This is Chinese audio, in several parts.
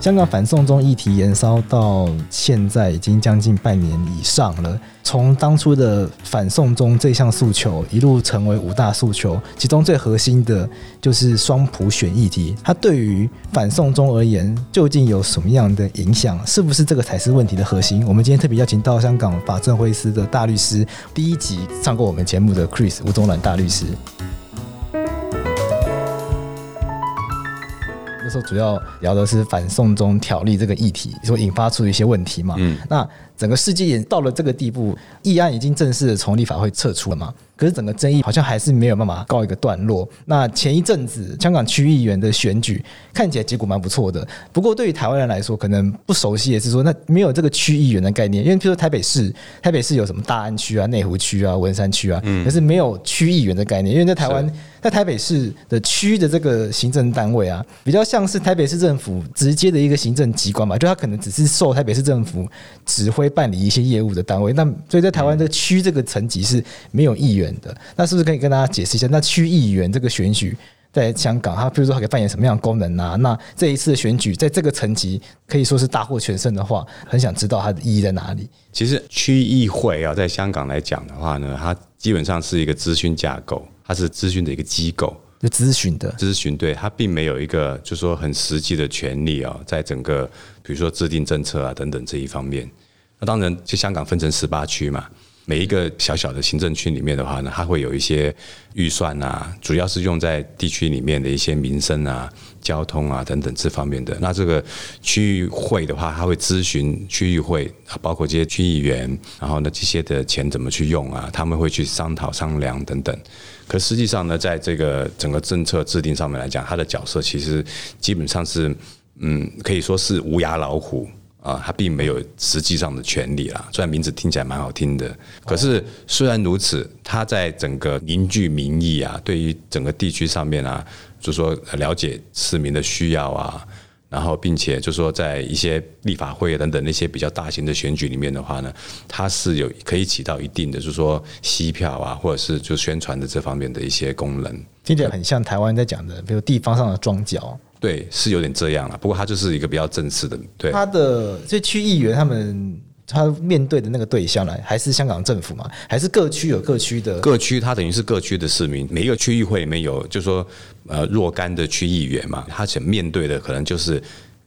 香港反送中议题延烧到现在已经将近半年以上了。从当初的反送中这项诉求一路成为五大诉求，其中最核心的就是双普选议题。它对于反送中而言，究竟有什么样的影响？是不是这个才是问题的核心？我们今天特别邀请到香港法政会司的大律师，第一集上过我们节目的 Chris 吴宗銮大律师。时候主要聊的是反送中条例这个议题，所引发出一些问题嘛。嗯，那整个世界也到了这个地步，议案已经正式的从立法会撤出了嘛。可是整个争议好像还是没有办法告一个段落。那前一阵子香港区议员的选举看起来结果蛮不错的，不过对于台湾人来说，可能不熟悉也是说，那没有这个区议员的概念，因为譬如说台北市，台北市有什么大安区啊、内湖区啊、文山区啊，可是没有区议员的概念，因为在台湾。在台北市的区的这个行政单位啊，比较像是台北市政府直接的一个行政机关嘛，就他可能只是受台北市政府指挥办理一些业务的单位。那所以在台湾的区这个层级是没有议员的。那是不是可以跟大家解释一下，那区议员这个选举在香港，它比如说它可以扮演什么样的功能啊？那这一次的选举在这个层级可以说是大获全胜的话，很想知道它的意义在哪里。其实区议会啊，在香港来讲的话呢，它基本上是一个咨询架构。它是咨询的一个机构，就咨询的咨询，对，它并没有一个就是说很实际的权利啊，在整个比如说制定政策啊等等这一方面。那当然，就香港分成十八区嘛。每一个小小的行政区里面的话呢，它会有一些预算啊，主要是用在地区里面的一些民生啊、交通啊等等这方面的。那这个区域会的话，它会咨询区议会，包括这些区议员，然后呢，这些的钱怎么去用啊，他们会去商讨商量等等。可实际上呢，在这个整个政策制定上面来讲，它的角色其实基本上是，嗯，可以说是无牙老虎。啊，他并没有实际上的权利啦。虽然名字听起来蛮好听的，可是虽然如此，他在整个凝聚民意啊，对于整个地区上面啊，就说了解市民的需要啊，然后并且就说在一些立法会等等那些比较大型的选举里面的话呢，他是有可以起到一定的，就是说吸票啊，或者是就宣传的这方面的一些功能。听起来很像台湾在讲的，比如地方上的庄脚。对，是有点这样了。不过他就是一个比较正式的。对，他的这区议员他们他面对的那个对象呢，还是香港政府嘛？还是各区有各区的？各区他等于是各区的市民，每一个区议会里面有，就是说呃若干的区议员嘛，他想面对的可能就是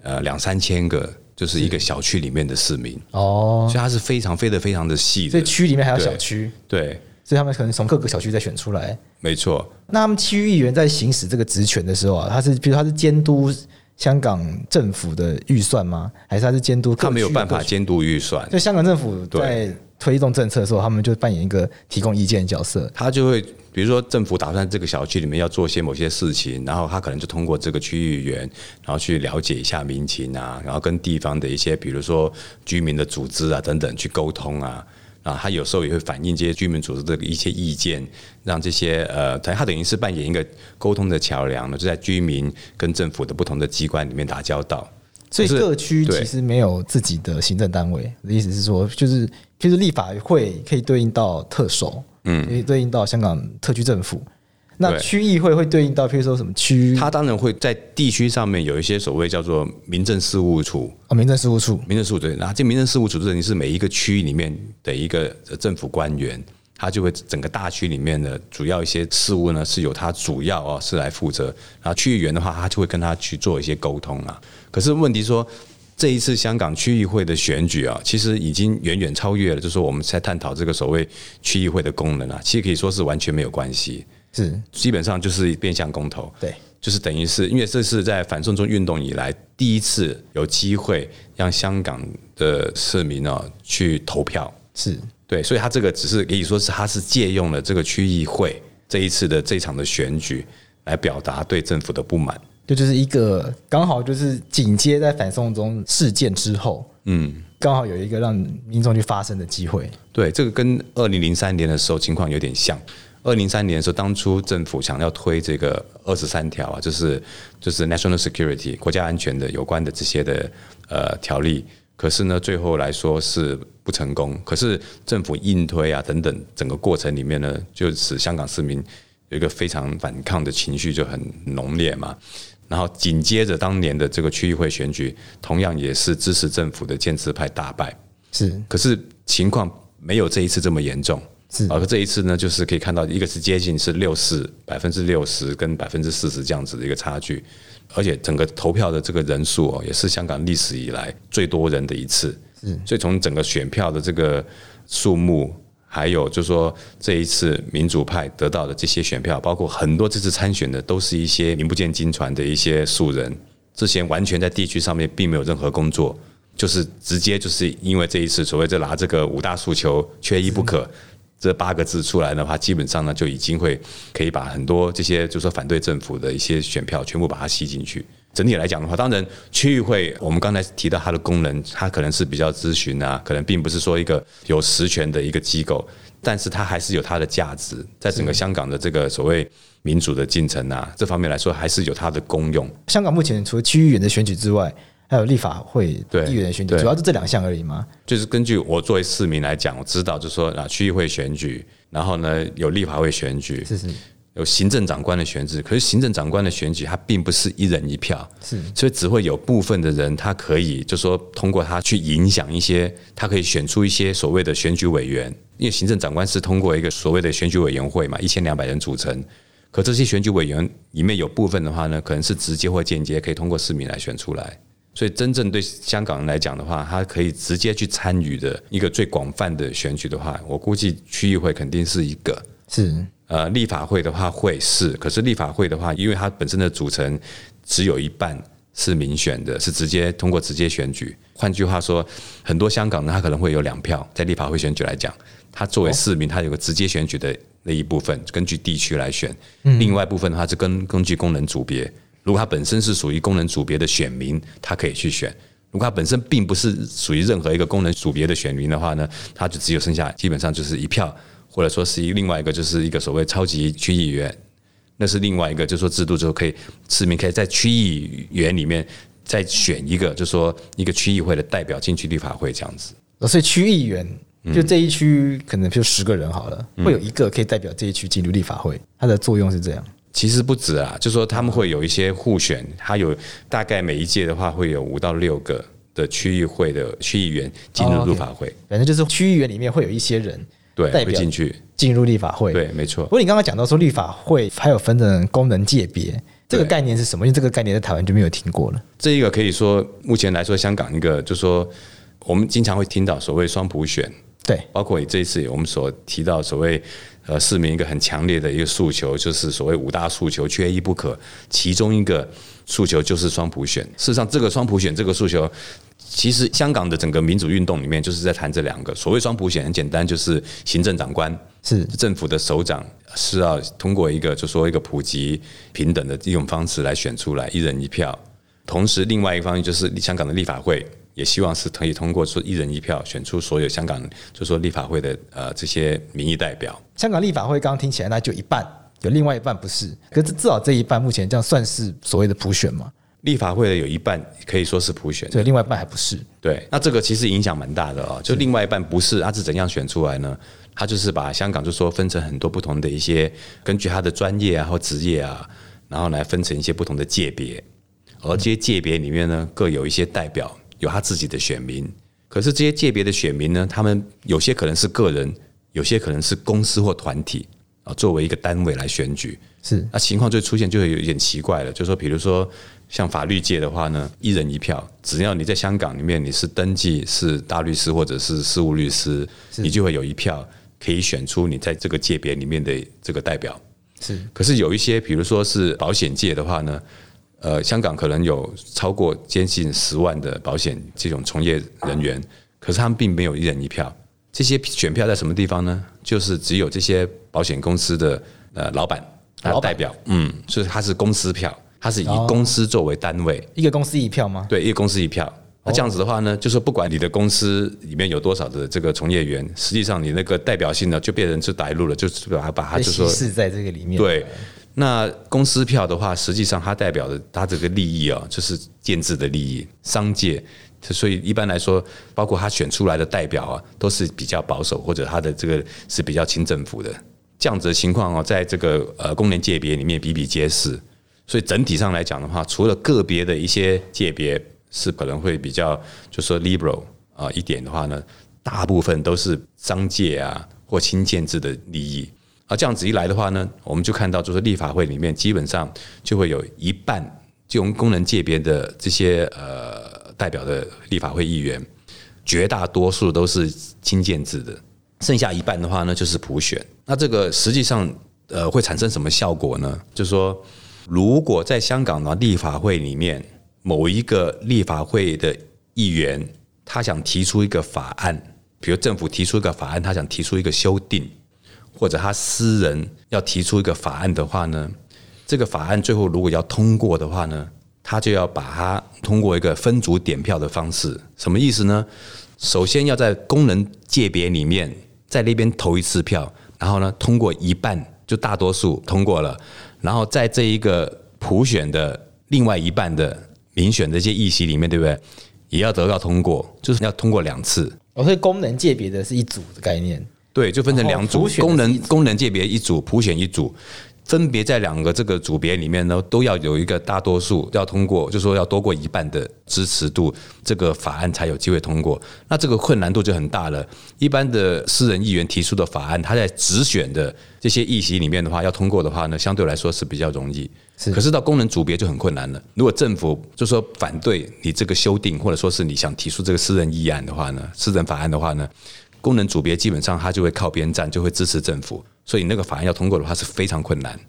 呃两三千个，就是一个小区里面的市民哦，所以他是非常非得非常的细的。所以区里面还有小区，对。所以他们可能从各个小区再选出来，没错。那他们区议员在行使这个职权的时候啊，他是比如他是监督香港政府的预算吗？还是他是监督？他没有办法监督预算。就香港政府在推动政策的时候，他们就扮演一个提供意见的角色。他就会比如说政府打算这个小区里面要做些某些事情，然后他可能就通过这个区议员，然后去了解一下民情啊，然后跟地方的一些比如说居民的组织啊等等去沟通啊。啊，他有时候也会反映这些居民组织的一些意见，让这些呃，他等于是扮演一个沟通的桥梁呢，就在居民跟政府的不同的机关里面打交道。所以各区其实没有自己的行政单位，的意思是说，就是其实立法会可以对应到特首，嗯，可以对应到香港特区政府。那区议会会对应到，譬如说什么区？它当然会在地区上面有一些所谓叫做民政事务处啊，民政事务处，民政事务对。那这民政事务处等于是每一个区里面的一个政府官员，他就会整个大区里面的主要一些事务呢，是由他主要哦是来负责。然后区议员的话，他就会跟他去做一些沟通啊。可是问题说，这一次香港区议会的选举啊，其实已经远远超越了，就是说我们在探讨这个所谓区议会的功能啊，其实可以说是完全没有关系。是，基本上就是变相公投，对，就是等于是因为这是在反送中运动以来第一次有机会让香港的市民呢去投票，是。对，所以他这个只是可以说是他是借用了这个区议会这一次的这场的选举来表达对政府的不满，这就是一个刚好就是紧接在反送中事件之后，嗯，刚好有一个让民众去发声的机会，对，这个跟二零零三年的时候情况有点像。二零零三年的时候，当初政府想要推这个二十三条啊，就是就是 national security 国家安全的有关的这些的呃条例，可是呢，最后来说是不成功。可是政府硬推啊等等，整个过程里面呢，就使香港市民有一个非常反抗的情绪就很浓烈嘛。然后紧接着当年的这个区议会选举，同样也是支持政府的建制派大败。是，可是情况没有这一次这么严重。是，而这一次呢，就是可以看到一个是接近是六四百分之六十跟百分之四十这样子的一个差距，而且整个投票的这个人数哦，也是香港历史以来最多人的一次。嗯，所以从整个选票的这个数目，还有就是说这一次民主派得到的这些选票，包括很多这次参选的都是一些名不见经传的一些素人，之前完全在地区上面并没有任何工作，就是直接就是因为这一次所谓的拿这个五大诉求缺一不可。这八个字出来的话，基本上呢就已经会可以把很多这些就是说反对政府的一些选票全部把它吸进去。整体来讲的话，当然区议会我们刚才提到它的功能，它可能是比较咨询啊，可能并不是说一个有实权的一个机构，但是它还是有它的价值，在整个香港的这个所谓民主的进程啊这方面来说，还是有它的功用。香港目前除了区议员的选举之外，还有立法会议员的选举，主要是这两项而已吗？就是根据我作为市民来讲，我知道就是说啊，区议会选举，然后呢有立法会选举，是是，有行政长官的选举。可是行政长官的选举，它并不是一人一票，是，所以只会有部分的人，他可以就是说通过他去影响一些，他可以选出一些所谓的选举委员。因为行政长官是通过一个所谓的选举委员会嘛，一千两百人组成。可这些选举委员里面有部分的话呢，可能是直接或间接可以通过市民来选出来。所以，真正对香港人来讲的话，他可以直接去参与的一个最广泛的选举的话，我估计区议会肯定是一个。是，呃，立法会的话会是，可是立法会的话，因为它本身的组成只有一半是民选的，是直接通过直接选举。换句话说，很多香港人他可能会有两票，在立法会选举来讲，他作为市民，他有个直接选举的那一部分，根据地区来选；另外一部分的话是根根据功能组别。如果他本身是属于功能组别的选民，他可以去选；如果他本身并不是属于任何一个功能组别的选民的话呢，他就只有剩下基本上就是一票，或者说是一另外一个就是一个所谓超级区议员，那是另外一个就是说制度之后可以市民可以在区议员里面再选一个，就是说一个区议会的代表进去立法会这样子。所以区议员就这一区可能就十个人好了，会有一个可以代表这一区进入立法会，它的作用是这样。其实不止啊，就说他们会有一些互选，他有大概每一届的话会有五到六个的区域会的区议员进入立法会。哦 okay，反正就是区议员里面会有一些人对代表进去进入立法会。对，没错。不过你刚刚讲到说立法会还有分成功能界别，这个概念是什么？因为这个概念在台湾就没有听过了。这一个可以说目前来说，香港一个就是说我们经常会听到所谓双普选，对，包括你这一次我们所提到所谓。呃，市民一个很强烈的一个诉求，就是所谓五大诉求缺一不可，其中一个诉求就是双普选。事实上，这个双普选这个诉求，其实香港的整个民主运动里面就是在谈这两个。所谓双普选，很简单，就是行政长官是政府的首长，是要通过一个就说一个普及平等的一种方式来选出来，一人一票。同时，另外一方面就是香港的立法会。也希望是可以通过说一人一票选出所有香港，就说立法会的呃这些民意代表。香港立法会刚刚听起来那就一半，有另外一半不是，可是至少这一半目前这样算是所谓的普选吗？立法会的有一半可以说是普选，对，另外一半还不是。对，那这个其实影响蛮大的哦。就另外一半不是，他是怎样选出来呢？他就是把香港就说分成很多不同的一些，根据他的专业啊或职业啊，然后来分成一些不同的界别，而这些界别里面呢，各有一些代表。有他自己的选民，可是这些界别的选民呢，他们有些可能是个人，有些可能是公司或团体啊，作为一个单位来选举，是那情况就出现就会有一点奇怪了，就是说，比如说像法律界的话呢，一人一票，只要你在香港里面你是登记是大律师或者是事务律师，你就会有一票可以选出你在这个界别里面的这个代表。是，可是有一些，比如说是保险界的话呢。呃，香港可能有超过接近十万的保险这种从业人员，可是他们并没有一人一票。这些选票在什么地方呢？就是只有这些保险公司的呃老板他代表，嗯，所以他是公司票，他是以公司作为单位，一个公司一票吗？对，一个公司一票。那这样子的话呢，就是不管你的公司里面有多少的这个从业员，实际上你那个代表性呢，就变成是带路了，就是把它把它就说是在这个里面对。那公司票的话，实际上它代表的它这个利益啊，就是建制的利益，商界。所以一般来说，包括他选出来的代表啊，都是比较保守，或者他的这个是比较亲政府的这样子的情况哦，在这个呃工联界别里面比比皆是。所以整体上来讲的话，除了个别的一些界别是可能会比较，就说 liberal 啊一点的话呢，大部分都是商界啊或亲建制的利益。啊，这样子一来的话呢，我们就看到就是立法会里面基本上就会有一半就用功能界别的这些呃代表的立法会议员，绝大多数都是轻建制的，剩下一半的话呢就是普选。那这个实际上呃会产生什么效果呢？就是说。如果在香港的立法会里面，某一个立法会的议员，他想提出一个法案，比如政府提出一个法案，他想提出一个修订，或者他私人要提出一个法案的话呢，这个法案最后如果要通过的话呢，他就要把它通过一个分组点票的方式。什么意思呢？首先要在功能界别里面，在那边投一次票，然后呢，通过一半就大多数通过了。然后在这一个普选的另外一半的民选这些议席里面，对不对？也要得到通过，就是要通过两次。哦，所以功能界别的是一组的概念。对，就分成两组，功能功能界别一组，普选一组。分别在两个这个组别里面呢，都要有一个大多数要通过，就说要多过一半的支持度，这个法案才有机会通过。那这个困难度就很大了。一般的私人议员提出的法案，他在直选的这些议席里面的话，要通过的话呢，相对来说是比较容易。是。可是到功能组别就很困难了。如果政府就说反对你这个修订，或者说是你想提出这个私人议案的话呢，私人法案的话呢，功能组别基本上他就会靠边站，就会支持政府。所以那个法案要通过的话是非常困难。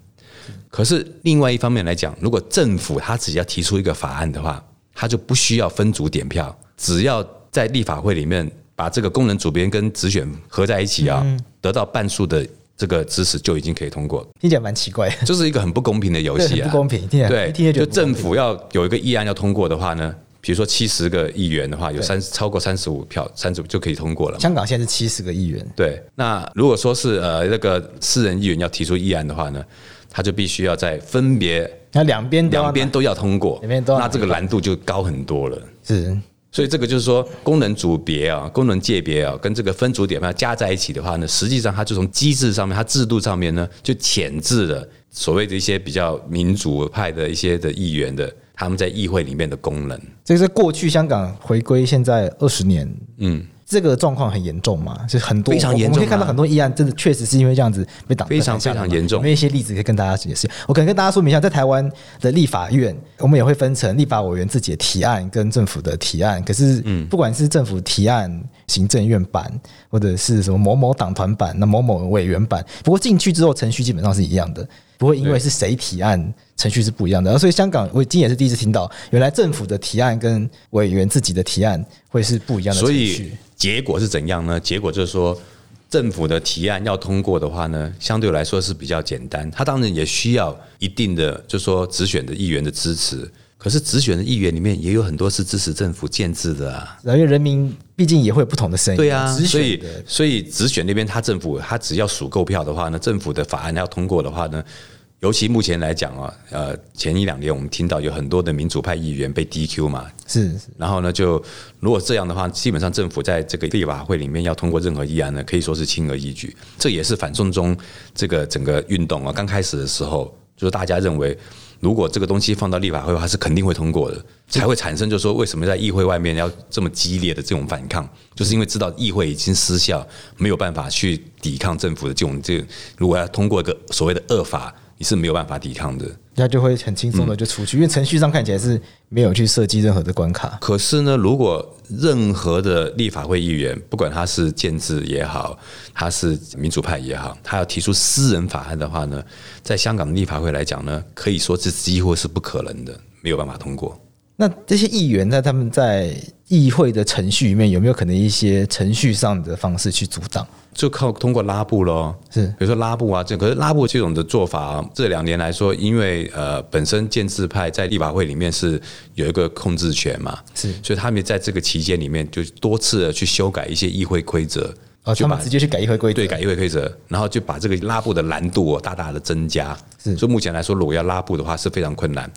可是另外一方面来讲，如果政府他只要提出一个法案的话，他就不需要分组点票，只要在立法会里面把这个功能组别跟直选合在一起啊，得到半数的这个支持就已经可以通过。听起来蛮奇怪，就是一个很不公平的游戏啊，不公平。对，就政府要有一个议案要通过的话呢？比如说七十个议员的话，有三超过三十五票，三十五就可以通过了。香港现在是七十个议员。对，那如果说是呃那个私人议员要提出议案的话呢，他就必须要在分别那两边两边都要通过，两边都要，那这个难度就高很多了。是，所以这个就是说功能组别啊、功能界别啊，跟这个分组点要加在一起的话呢，实际上它就从机制上面、它制度上面呢，就潜质了所谓的一些比较民主派的一些的议员的。他们在议会里面的功能，这是过去香港回归现在二十年，嗯，这个状况很严重嘛，就是很多非常严重，我们可以看到很多议案，真的确实是因为这样子被挡，非常非常严重。有没有一些例子可以跟大家解释？我可能跟大家说明一下，在台湾的立法院，我们也会分成立法委员自己的提案跟政府的提案。可是，嗯，不管是政府提案、行政院版，或者是什么某某党团版、那某某委员版，不过进去之后程序基本上是一样的。不会因为是谁提案，程序是不一样的，所以香港我今天也是第一次听到，原来政府的提案跟委员自己的提案会是不一样的程序。所以结果是怎样呢？结果就是说，政府的提案要通过的话呢，相对来说是比较简单。他当然也需要一定的，就是说直选的议员的支持。可是直选的议员里面也有很多是支持政府建制的啊，因为人民毕竟也会有不同的声音。对啊，所以所以直选那边他政府他只要数够票的话呢，政府的法案要通过的话呢，尤其目前来讲啊，呃，前一两年我们听到有很多的民主派议员被 DQ 嘛，是，然后呢，就如果这样的话，基本上政府在这个立法会里面要通过任何议案呢，可以说是轻而易举。这也是反送中这个整个运动啊，刚开始的时候，就是大家认为。如果这个东西放到立法会它，是肯定会通过的，才会产生就是说，为什么在议会外面要这么激烈的这种反抗，就是因为知道议会已经失效，没有办法去抵抗政府的这种这，如果要通过一个所谓的恶法。你是没有办法抵抗的，他就会很轻松的就出去，因为程序上看起来是没有去设计任何的关卡。可是呢，如果任何的立法会议员，不管他是建制也好，他是民主派也好，他要提出私人法案的话呢，在香港的立法会来讲呢，可以说是几乎是不可能的，没有办法通过。那这些议员在他们在议会的程序里面，有没有可能一些程序上的方式去阻挡？就靠通过拉布咯，是。比如说拉布啊，这可是拉布这种的做法啊，这两年来说，因为呃本身建制派在立法会里面是有一个控制权嘛，是，所以他们在这个期间里面就多次的去修改一些议会规则，哦，就把直接去改议会规则，对，改议会规则，然后就把这个拉布的难度大大的增加，是，所以目前来说，如果要拉布的话是非常困难，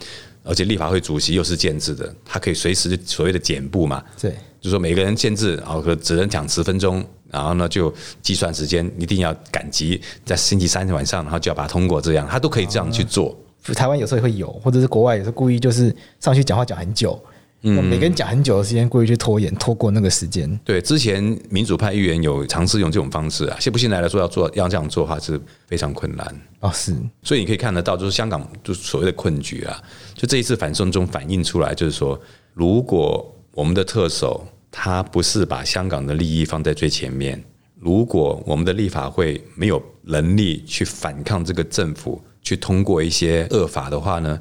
而且立法会主席又是建制的，他可以随时所谓的减布嘛，对，就是说每个人建制，然后只能讲十分钟。然后呢，就计算时间，一定要赶集，在星期三晚上，然后就要把它通过，这样他都可以这样去做。台湾有时候也会有，或者是国外也是故意就是上去讲话讲很久。嗯，每个人讲很久的时间，故意去拖延，拖过那个时间。对，之前民主派议员有尝试用这种方式啊，现不现在来说要做要这样做的话是非常困难哦。是，所以你可以看得到，就是香港就所谓的困局啊。就这一次反送中反映出来，就是说，如果我们的特首他不是把香港的利益放在最前面，如果我们的立法会没有能力去反抗这个政府，去通过一些恶法的话呢，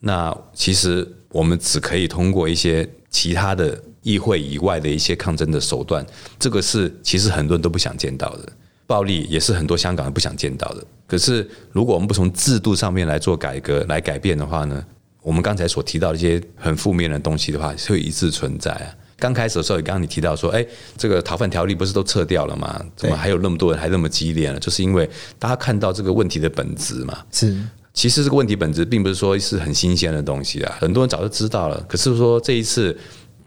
那其实。我们只可以通过一些其他的议会以外的一些抗争的手段，这个是其实很多人都不想见到的。暴力也是很多香港人不想见到的。可是，如果我们不从制度上面来做改革、来改变的话呢，我们刚才所提到的一些很负面的东西的话，会一直存在啊。刚开始的时候，刚刚你提到说，哎，这个逃犯条例不是都撤掉了吗？怎么还有那么多人还那么激烈呢？就是因为大家看到这个问题的本质嘛。是。其实这个问题本质并不是说是很新鲜的东西啊，很多人早就知道了。可是说这一次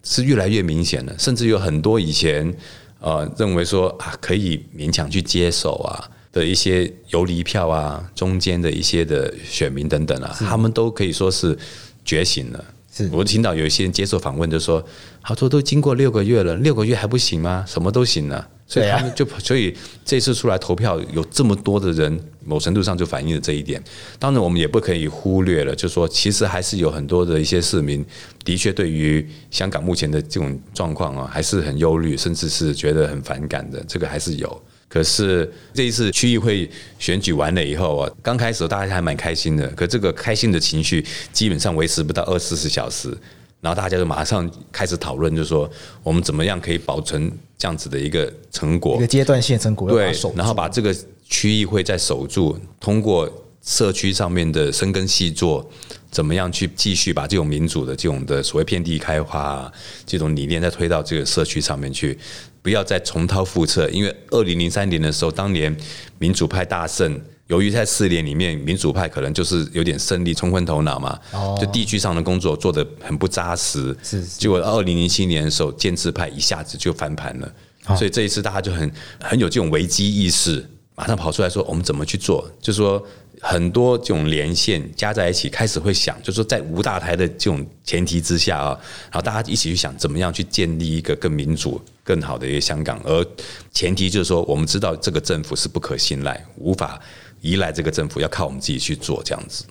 是越来越明显了，甚至有很多以前呃认为说啊可以勉强去接受啊的一些游离票啊，中间的一些的选民等等啊，他们都可以说是觉醒了。是我听到有一些人接受访问就说，他说都经过六个月了，六个月还不行吗？什么都行了。所以他们就 所以这次出来投票有这么多的人，某程度上就反映了这一点。当然，我们也不可以忽略了，就是说其实还是有很多的一些市民，的确对于香港目前的这种状况啊，还是很忧虑，甚至是觉得很反感的。这个还是有。可是这一次区议会选举完了以后啊，刚开始大家还蛮开心的，可这个开心的情绪基本上维持不到二十四小时。然后大家就马上开始讨论，就是说我们怎么样可以保存这样子的一个成果，一个阶段性成果，对，然后把这个区域会再守住，通过社区上面的深耕细作，怎么样去继续把这种民主的这种的所谓遍地开花这种理念再推到这个社区上面去，不要再重蹈覆辙。因为二零零三年的时候，当年民主派大胜。由于在四年里面，民主派可能就是有点胜利冲昏头脑嘛，就地区上的工作做得很不扎实，结果二零零七年的时候，建制派一下子就翻盘了，所以这一次大家就很很有这种危机意识，马上跑出来说我们怎么去做，就是说。很多这种连线加在一起，开始会想，就是说在无大台的这种前提之下啊，然后大家一起去想怎么样去建立一个更民主、更好的一个香港，而前提就是说，我们知道这个政府是不可信赖，无法依赖这个政府，要靠我们自己去做这样子。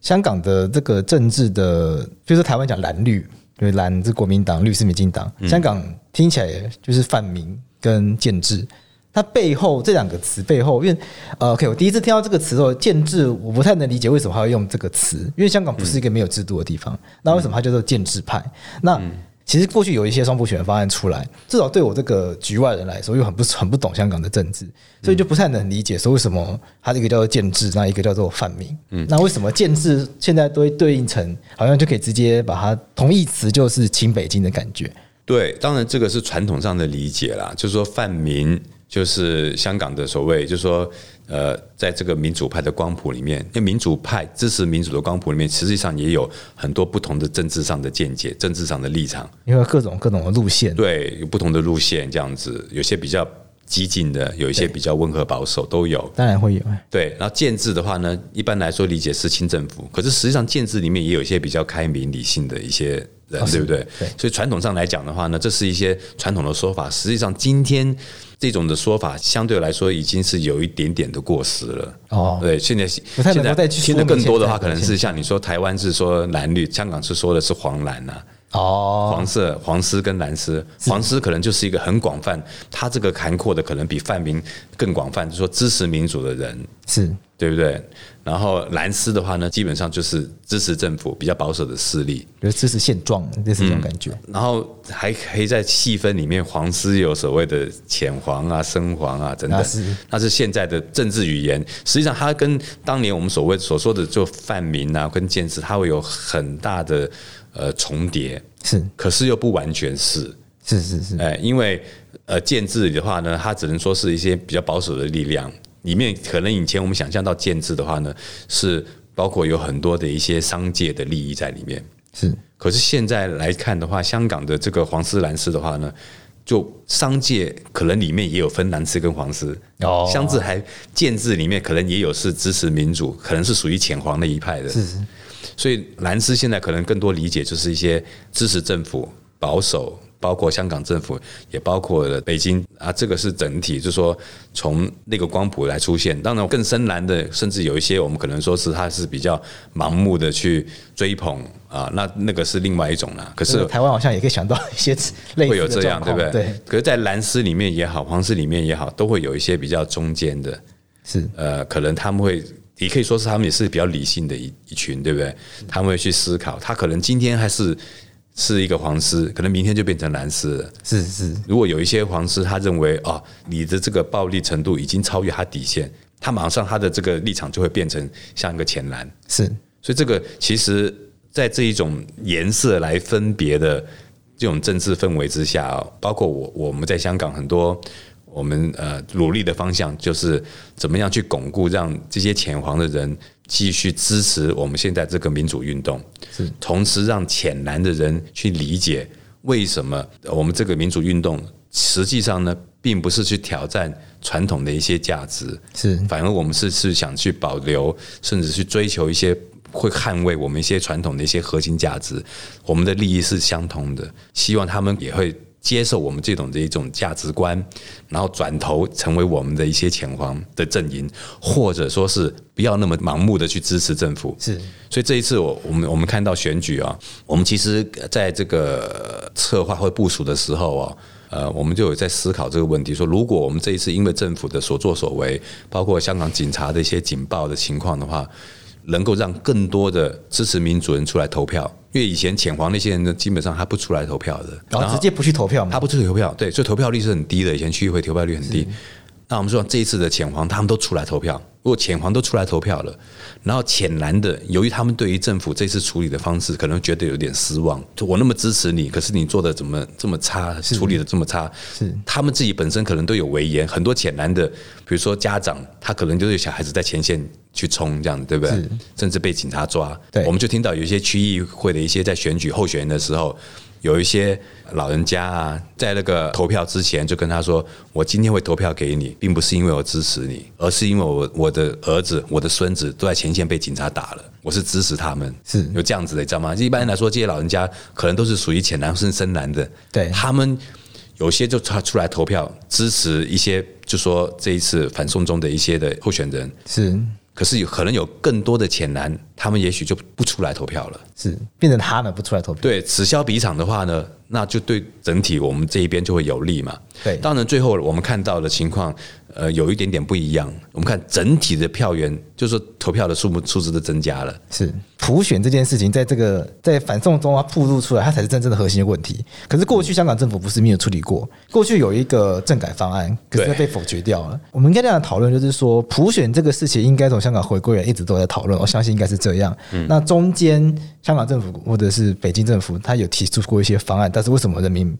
香港的这个政治的，就是台湾讲蓝绿，对，蓝是国民党，绿是民进党。香港听起来就是泛民跟建制。它背后这两个词背后，因为呃，OK，我第一次听到这个词的时候，建制，我不太能理解为什么还要用这个词，因为香港不是一个没有制度的地方，那为什么它叫做建制派？那其实过去有一些双普选方案出来，至少对我这个局外人来说，又很不很不懂香港的政治，所以就不太能理解说为什么它这个叫做建制，那一个叫做泛民，嗯，那为什么建制现在都会对应成好像就可以直接把它同义词就是亲北京的感觉？对，当然这个是传统上的理解啦，就是说泛民。就是香港的所谓，就是说，呃，在这个民主派的光谱里面，因为民主派支持民主的光谱里面，实际上也有很多不同的政治上的见解、政治上的立场，因为各种各种的路线，对，有不同的路线这样子，有些比较激进的，有一些比较温和保守，都有。当然会有。对，然后建制的话呢，一般来说理解是清政府，可是实际上建制里面也有一些比较开明、理性的一些人，对不对？对。所以传统上来讲的话呢，这是一些传统的说法。实际上今天。这种的说法相对来说已经是有一点点的过时了。哦，对，现在现在现在更多的话，可能是像你说，台湾是说蓝绿，香港是说的是黄蓝呐。哦，黄色、黄丝跟蓝丝，黄丝可能就是一个很广泛，它这个涵括的可能比泛民更广泛，就是说支持民主的人是。对不对？然后蓝丝的话呢，基本上就是支持政府比较保守的势力，就支持现状，就是这种感觉。然后还可以在细分里面，黄丝有所谓的浅黄啊、深黄啊等等，那是现在的政治语言。实际上，它跟当年我们所谓所说的就泛民啊、跟建制，它会有很大的呃重叠。是，可是又不完全是。是是是。哎，因为呃建制的话呢，它只能说是一些比较保守的力量。里面可能以前我们想象到建制的话呢，是包括有很多的一些商界的利益在里面。是，可是现在来看的话，香港的这个黄丝蓝丝的话呢，就商界可能里面也有分蓝丝跟黄丝，哦，乡志还建制里面可能也有是支持民主，可能是属于浅黄那一派的，是是。所以蓝丝现在可能更多理解就是一些支持政府保守。包括香港政府，也包括了北京啊，这个是整体，就是说从那个光谱来出现。当然，更深蓝的，甚至有一些我们可能说是他是比较盲目的去追捧啊，那那个是另外一种啦。可是台湾好像也可以想到一些类似会有这样，对不对？对。可是，在蓝丝里面也好，黄丝里面也好，都会有一些比较中间的，是呃，可能他们会，也可以说是他们也是比较理性的一一群，对不对？他们会去思考，他可能今天还是。是一个黄丝，可能明天就变成蓝丝了。是是，如果有一些黄丝，他认为哦，你的这个暴力程度已经超越他底线，他马上他的这个立场就会变成像一个浅蓝。是，所以这个其实，在这一种颜色来分别的这种政治氛围之下，包括我我们在香港很多。我们呃努力的方向就是怎么样去巩固，让这些浅黄的人继续支持我们现在这个民主运动，是同时让浅蓝的人去理解为什么我们这个民主运动实际上呢，并不是去挑战传统的一些价值，是反而我们是是想去保留，甚至去追求一些会捍卫我们一些传统的一些核心价值，我们的利益是相同的，希望他们也会。接受我们这种的一种价值观，然后转头成为我们的一些前方的阵营，或者说是不要那么盲目的去支持政府。是，所以这一次我我们我们看到选举啊，我们其实在这个策划或部署的时候啊，呃，我们就有在思考这个问题：说如果我们这一次因为政府的所作所为，包括香港警察的一些警报的情况的话。能够让更多的支持民主人出来投票，因为以前浅黄那些人呢，基本上他不出来投票的，然后直接不去投票嘛，他不去投票，对，所以投票率是很低的。以前区议会投票率很低，那我们说这一次的浅黄，他们都出来投票。如果浅黄都出来投票了，然后浅蓝的，由于他们对于政府这次处理的方式，可能觉得有点失望。我那么支持你，可是你做的怎么这么差，处理的这么差？是他们自己本身可能都有微言，很多浅蓝的，比如说家长，他可能就是小孩子在前线去冲，这样对不对？甚至被警察抓。对，我们就听到有一些区议会的一些在选举候选人的时候。有一些老人家啊，在那个投票之前就跟他说：“我今天会投票给你，并不是因为我支持你，而是因为我我的儿子、我的孙子都在前线被警察打了，我是支持他们。”是有这样子的，你知道吗？一般来说，这些老人家可能都是属于浅蓝甚至深蓝的，对，他们有些就出出来投票支持一些，就说这一次反送中的一些的候选人是。可是有可能有更多的浅蓝，他们也许就不出来投票了，是变成他们不出来投票。对，此消彼长的话呢，那就对整体我们这一边就会有利嘛。对，当然最后我们看到的情况。呃，有一点点不一样。我们看整体的票源，就是说投票的数目数字都增加了。是普选这件事情，在这个在反送中啊暴露出来，它才是真正的核心的问题。可是过去香港政府不是没有处理过，过去有一个政改方案，可是被否决掉了。我们应该这样讨论，就是说普选这个事情应该从香港回归来一直都在讨论。我相信应该是这样。那中间香港政府或者是北京政府，他有提出过一些方案，但是为什么人民？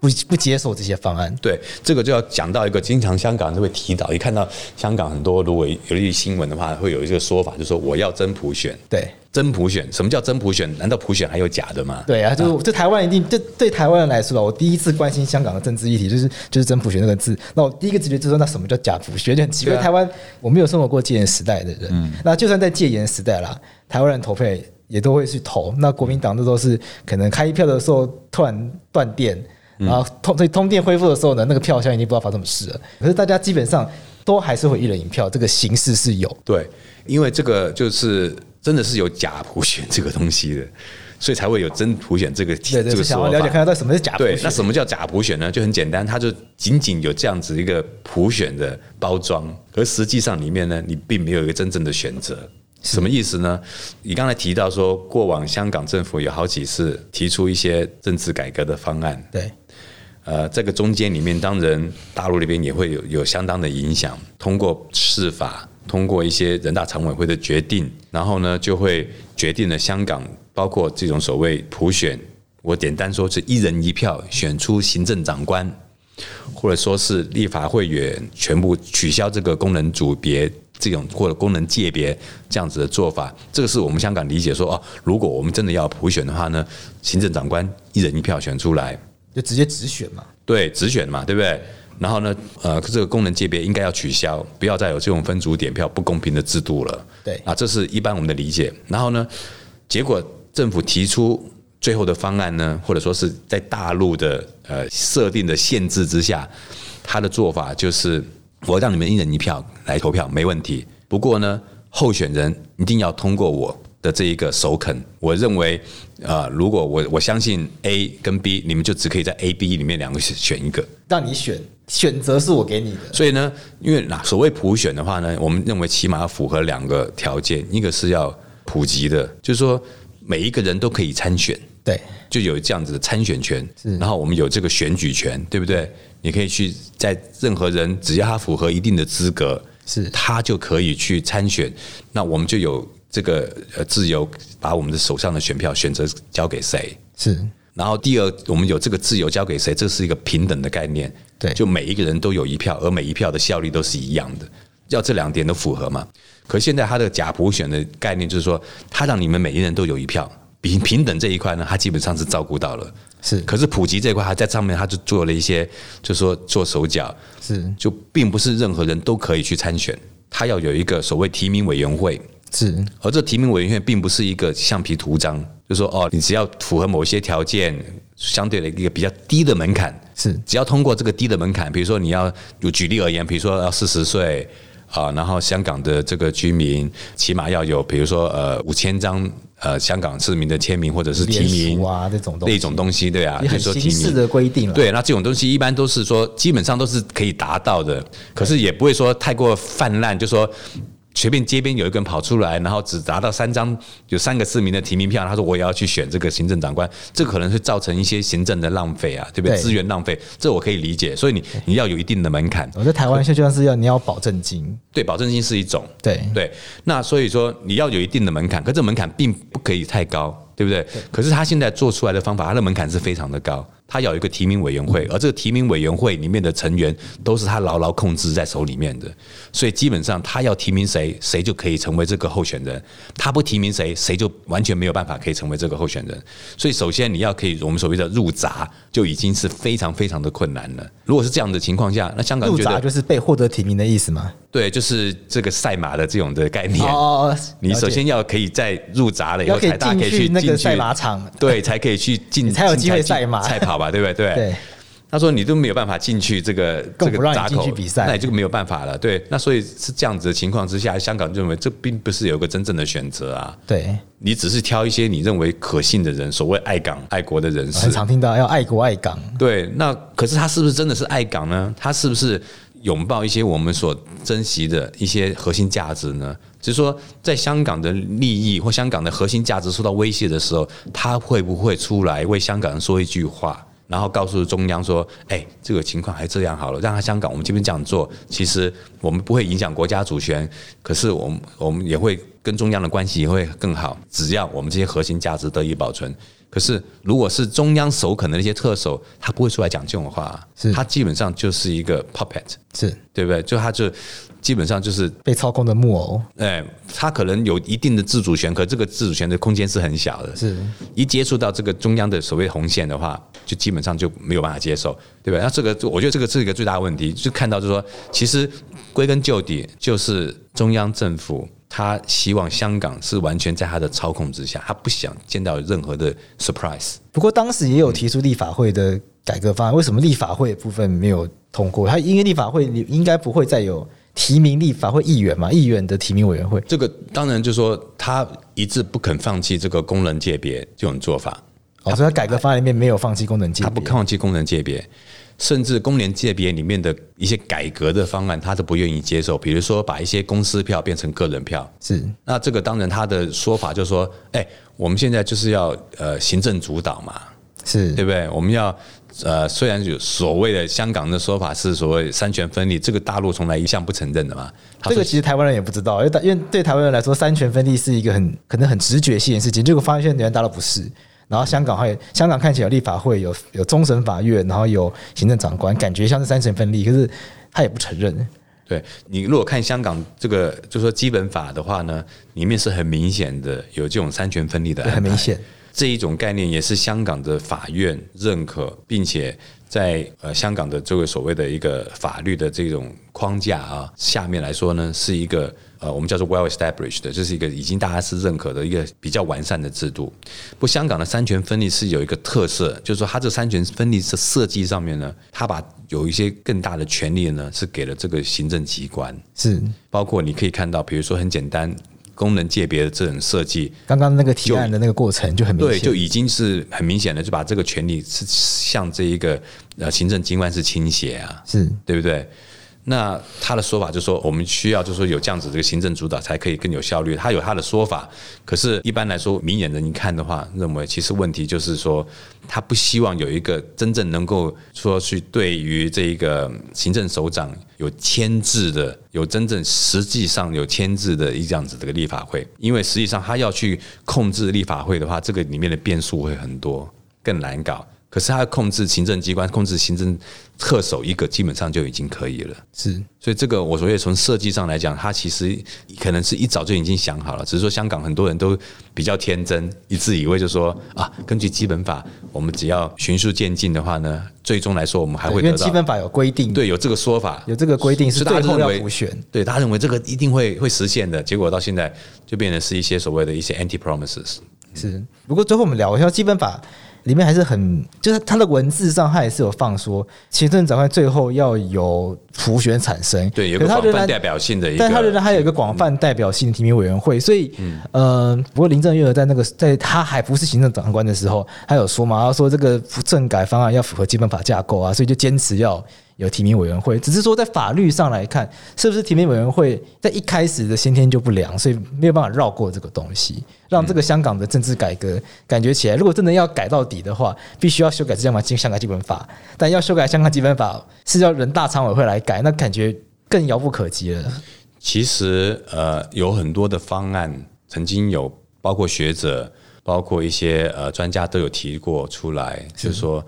不不接受这些方案，对这个就要讲到一个，经常香港人都会提到，一看到香港很多如果有一些新闻的话，会有一个说法，就是说我要真普选。对，真普选，什么叫真普选？难道普选还有假的吗？对啊，就就台湾一定，就对台湾人来说，我第一次关心香港的政治议题，就是就是真普选那个字。那我第一个直觉就是说，那什么叫假普选？就很奇怪，台湾我没有生活过戒严时代的人，那就算在戒严时代啦，台湾人投票也都会去投。那国民党那都是可能开一票的时候突然断电。然后通所以通电恢复的时候呢，那个票箱已经不知道发生什么事了。可是大家基本上都还是会一人一票，这个形式是有。对，因为这个就是真的是有假普选这个东西的，所以才会有真普选这个这个想要了解看到什么是假普选。对，那什么叫假普选呢？就很简单，它就仅仅有这样子一个普选的包装，而实际上里面呢，你并没有一个真正的选择。什么意思呢？你刚才提到说，过往香港政府有好几次提出一些政治改革的方案。对。呃，这个中间里面，当然大陆那边也会有有相当的影响。通过释法，通过一些人大常委会的决定，然后呢，就会决定了香港包括这种所谓普选，我简单说是一人一票选出行政长官，或者说是立法会员全部取消这个功能组别这种或者功能界别这样子的做法。这个是我们香港理解说哦，如果我们真的要普选的话呢，行政长官一人一票选出来。就直接直选嘛？对，直选嘛，对不对？然后呢，呃，这个功能界别应该要取消，不要再有这种分组点票不公平的制度了。对，啊，这是一般我们的理解。然后呢，结果政府提出最后的方案呢，或者说是在大陆的呃设定的限制之下，他的做法就是我让你们一人一票来投票，没问题。不过呢，候选人一定要通过我的这一个首肯。我认为，啊，如果我我相信 A 跟 B，你们就只可以在 A、B 里面两个选一个，让你选，选择是我给你的。所以呢，因为那所谓普选的话呢，我们认为起码要符合两个条件，一个是要普及的，就是说每一个人都可以参选，对，就有这样子的参选权。是，然后我们有这个选举权，对不对？你可以去在任何人只要他符合一定的资格。是，他就可以去参选，那我们就有这个呃自由，把我们的手上的选票选择交给谁。是，然后第二，我们有这个自由交给谁，这是一个平等的概念。对，就每一个人都有一票，而每一票的效力都是一样的，要这两点都符合嘛。可现在他的假普选的概念就是说，他让你们每一人都有一票，平平等这一块呢，他基本上是照顾到了。是，可是普及这块，他在上面他就做了一些，就是说做手脚，是，就并不是任何人都可以去参选，他要有一个所谓提名委员会，是，而这提名委员会并不是一个橡皮图章，就是说哦，你只要符合某些条件，相对的一个比较低的门槛，是，只要通过这个低的门槛，比如说你要有举例而言，比如说要四十岁啊，然后香港的这个居民起码要有，比如说呃五千张。呃，香港市民的签名或者是提名啊，这种那种东西，对啊，很形式的规定了。对，那这种东西一般都是说，基本上都是可以达到的，可是也不会说太过泛滥，就说。随便街边有一个人跑出来，然后只拿到三张，有三个市民的提名票，他说我也要去选这个行政长官，这可能是造成一些行政的浪费啊，对不对？资源浪费，这我可以理解。所以你你要有一定的门槛。我在台湾现在就像是要你要保证金，对，保证金是一种，对对。那所以说你要有一定的门槛，可这门槛并不可以太高，对不对？可是他现在做出来的方法，他的门槛是非常的高。他有一个提名委员会，而这个提名委员会里面的成员都是他牢牢控制在手里面的，所以基本上他要提名谁，谁就可以成为这个候选人；他不提名谁，谁就完全没有办法可以成为这个候选人。所以首先你要可以我们所谓的入闸，就已经是非常非常的困难了。如果是这样的情况下，那香港入闸就是被获得提名的意思吗？对，就是这个赛马的这种的概念。哦，你首先要可以在入闸了以后，才大家可以去那个赛马场，对，才可以去进，才有机会赛马赛跑吧，对不对？对。对。他说你都没有办法进去这个这个闸口比赛，那也就没有办法了。对，那所以是这样子的情况之下，香港认为这并不是有一个真正的选择啊。对，你只是挑一些你认为可信的人，所谓爱港爱国的人士。很常听到要爱国爱港。对，那可是他是不是真的是爱港呢？他是不是？拥抱一些我们所珍惜的一些核心价值呢？就是说，在香港的利益或香港的核心价值受到威胁的时候，他会不会出来为香港人说一句话，然后告诉中央说：“哎，这个情况还这样好了，让他香港我们这边这样做，其实我们不会影响国家主权，可是我们我们也会跟中央的关系也会更好，只要我们这些核心价值得以保存。”可是，如果是中央首肯的那些特首，他不会出来讲这种话，是他基本上就是一个 puppet，是对不对？就他就基本上就是被操控的木偶。哎，他可能有一定的自主权，可这个自主权的空间是很小的。是一接触到这个中央的所谓红线的话，就基本上就没有办法接受，对吧？那这个，我觉得这个是一个最大的问题，就看到就是说，其实归根究底就是中央政府。他希望香港是完全在他的操控之下，他不想见到任何的 surprise。不过当时也有提出立法会的改革方案，为什么立法会部分没有通过？他因为立法会应该不会再有提名立法会议员嘛，议员的提名委员会。这个当然就是说他一直不肯放弃这个功能界别这种做法。哦，所以他改革方案里面没有放弃功能界别，他不放弃功能界别。甚至工联界别里面的一些改革的方案，他都不愿意接受。比如说，把一些公司票变成个人票，是。那这个当然他的说法就是说，哎，我们现在就是要呃行政主导嘛，是对不对？我们要呃虽然有所谓的香港的说法是所谓三权分立，这个大陆从来一向不承认的嘛。这个其实台湾人也不知道，因为因为对台湾人来说，三权分立是一个很可能很直觉性的事情，结果发现原来大陆不是。然后香港还有，香港看起来有立法会，有有终审法院，然后有行政长官，感觉像是三权分立，可是他也不承认。对，你如果看香港这个，就是说基本法的话呢，里面是很明显的有这种三权分立的，很明显。这一种概念也是香港的法院认可，并且在呃香港的这个所谓的一个法律的这种框架啊下面来说呢，是一个呃我们叫做 well established 的，这是一个已经大家是认可的一个比较完善的制度。不，香港的三权分立是有一个特色，就是说它这三权分立的设计上面呢，它把有一些更大的权利呢是给了这个行政机关，是包括你可以看到，比如说很简单。功能界别的这种设计，刚刚那个提案的那个过程就很明显，对，就已经是很明显的，就把这个权利是向这一个呃行政机关是倾斜啊，是对不对？那他的说法就是说，我们需要就是说有这样子这个行政主导才可以更有效率。他有他的说法，可是一般来说，明眼人一看的话，认为其实问题就是说，他不希望有一个真正能够说去对于这一个行政首长有牵制的，有真正实际上有牵制的一这样子这个立法会，因为实际上他要去控制立法会的话，这个里面的变数会很多，更难搞。可是他要控制行政机关，控制行政特首一个，基本上就已经可以了。是，所以这个我所谓从设计上来讲，他其实可能是一早就已经想好了。只是说香港很多人都比较天真，一致以为就说啊，根据基本法，我们只要循序渐进的话呢，最终来说我们还会得到。因为基本法有规定，对，有这个说法，有这个规定是最后要补选。对，大家认为这个一定会会实现的，结果到现在就变成是一些所谓的一些 anti promises。是，不过最后我们聊一下基本法。里面还是很，就是它的文字上，它也是有放说，行政长官最后要有普选产生，对，有个广泛代表性的一个，但他仍然还有一个广泛代表性的提名委员会，所以，嗯，呃，不过林郑月娥在那个在他还不是行政长官的时候，他有说嘛，他说这个政改方案要符合基本法架构啊，所以就坚持要。有提名委员会，只是说在法律上来看，是不是提名委员会在一开始的先天就不良，所以没有办法绕过这个东西，让这个香港的政治改革感觉起来，如果真的要改到底的话，必须要修改这样香港基本法，但要修改香港基本法是要人大常委会来改，那感觉更遥不可及了。其实，呃，有很多的方案，曾经有包括学者，包括一些呃专家都有提过出来，就是说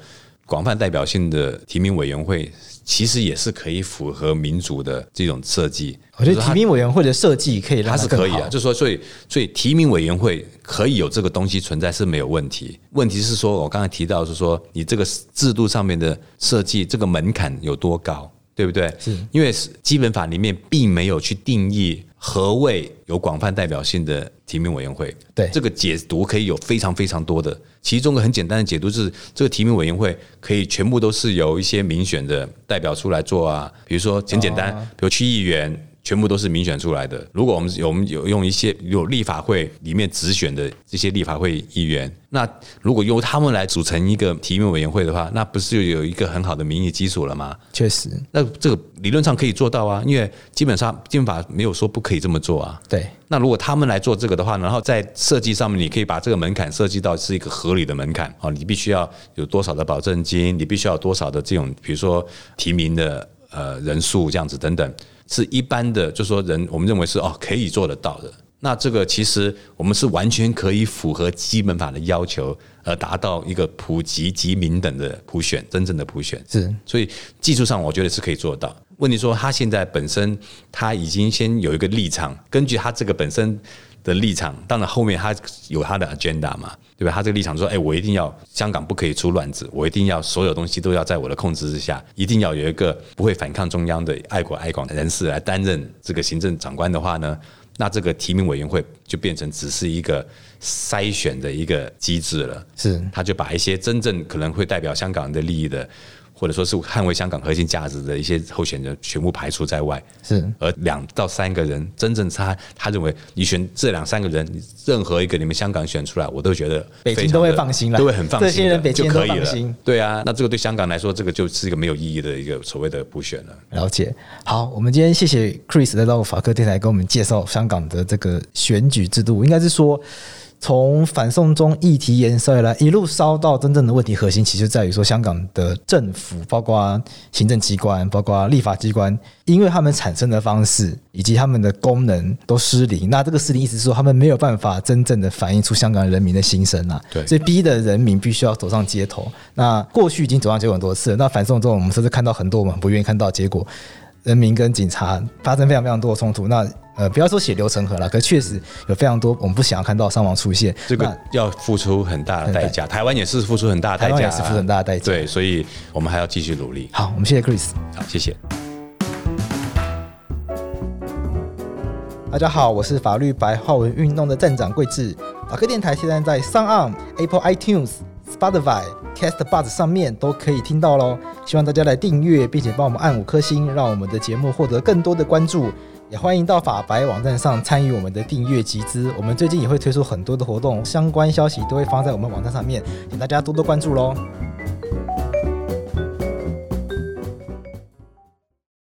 广泛代表性的提名委员会。其实也是可以符合民主的这种设计。我觉得提名委员会的设计可以让它，它是可以啊，就是说，所以所以提名委员会可以有这个东西存在是没有问题。问题是说，我刚才提到是说，你这个制度上面的设计，这个门槛有多高，对不对？是因为基本法里面并没有去定义。何谓有广泛代表性的提名委员会？对这个解读可以有非常非常多的，其中一个很简单的解读是，这个提名委员会可以全部都是由一些民选的代表出来做啊，比如说很简单，比如区议员。全部都是民选出来的。如果我们有我们有用一些有立法会里面直选的这些立法会议员，那如果由他们来组成一个提名委员会的话，那不是就有一个很好的民意基础了吗？确实，那这个理论上可以做到啊，因为基本上基本法没有说不可以这么做啊。对。那如果他们来做这个的话，然后在设计上面，你可以把这个门槛设计到是一个合理的门槛啊，你必须要有多少的保证金，你必须要多少的这种，比如说提名的呃人数这样子等等。是一般的，就是说人，我们认为是哦可以做得到的。那这个其实我们是完全可以符合基本法的要求，而达到一个普及及民等的普选，真正的普选。是，所以技术上我觉得是可以做到。问题说他现在本身他已经先有一个立场，根据他这个本身。的立场，当然后面他有他的 agenda 嘛，对吧？他这个立场说，哎，我一定要香港不可以出乱子，我一定要所有东西都要在我的控制之下，一定要有一个不会反抗中央的爱国爱港的人士来担任这个行政长官的话呢，那这个提名委员会就变成只是一个筛选的一个机制了。是，他就把一些真正可能会代表香港人的利益的。或者说是捍卫香港核心价值的一些候选人全部排除在外，是而两到三个人，真正他他认为你选这两三个人，任何一个你们香港选出来，我都觉得北京都会放心了，都会很放心，这些人北京都可以了。对啊，那这个对香港来说，这个就是一个没有意义的一个所谓的补选了。了解。好，我们今天谢谢 Chris 来到法科电台，跟我们介绍香港的这个选举制度，应该是说。从反送中议题延伸来，一路烧到真正的问题核心，其实在于说，香港的政府，包括行政机关，包括立法机关，因为他们产生的方式以及他们的功能都失灵。那这个失灵意思是说，他们没有办法真正的反映出香港人民的心声啊。对，所以逼得人民必须要走上街头。那过去已经走上街头很多次了，那反送中，我们甚至看到很多我们不愿意看到的结果。人民跟警察发生非常非常多的冲突。那呃，不要说血流成河了，可确实有非常多我们不想要看到伤亡出现。这个要付出很大的代价，台湾也是付出很大的代价，台湾也是付出很大的代价。对，所以我们还要继续努力。好，我们谢谢 Chris。好，谢谢。大家好，我是法律白话文运动的站长桂智。法科电台现在在 SoundOn、Apple iTunes、Spotify、Castbox 上面都可以听到喽。希望大家来订阅，并且帮我们按五颗星，让我们的节目获得更多的关注。也欢迎到法白网站上参与我们的订阅集资。我们最近也会推出很多的活动，相关消息都会放在我们网站上面，请大家多多关注喽。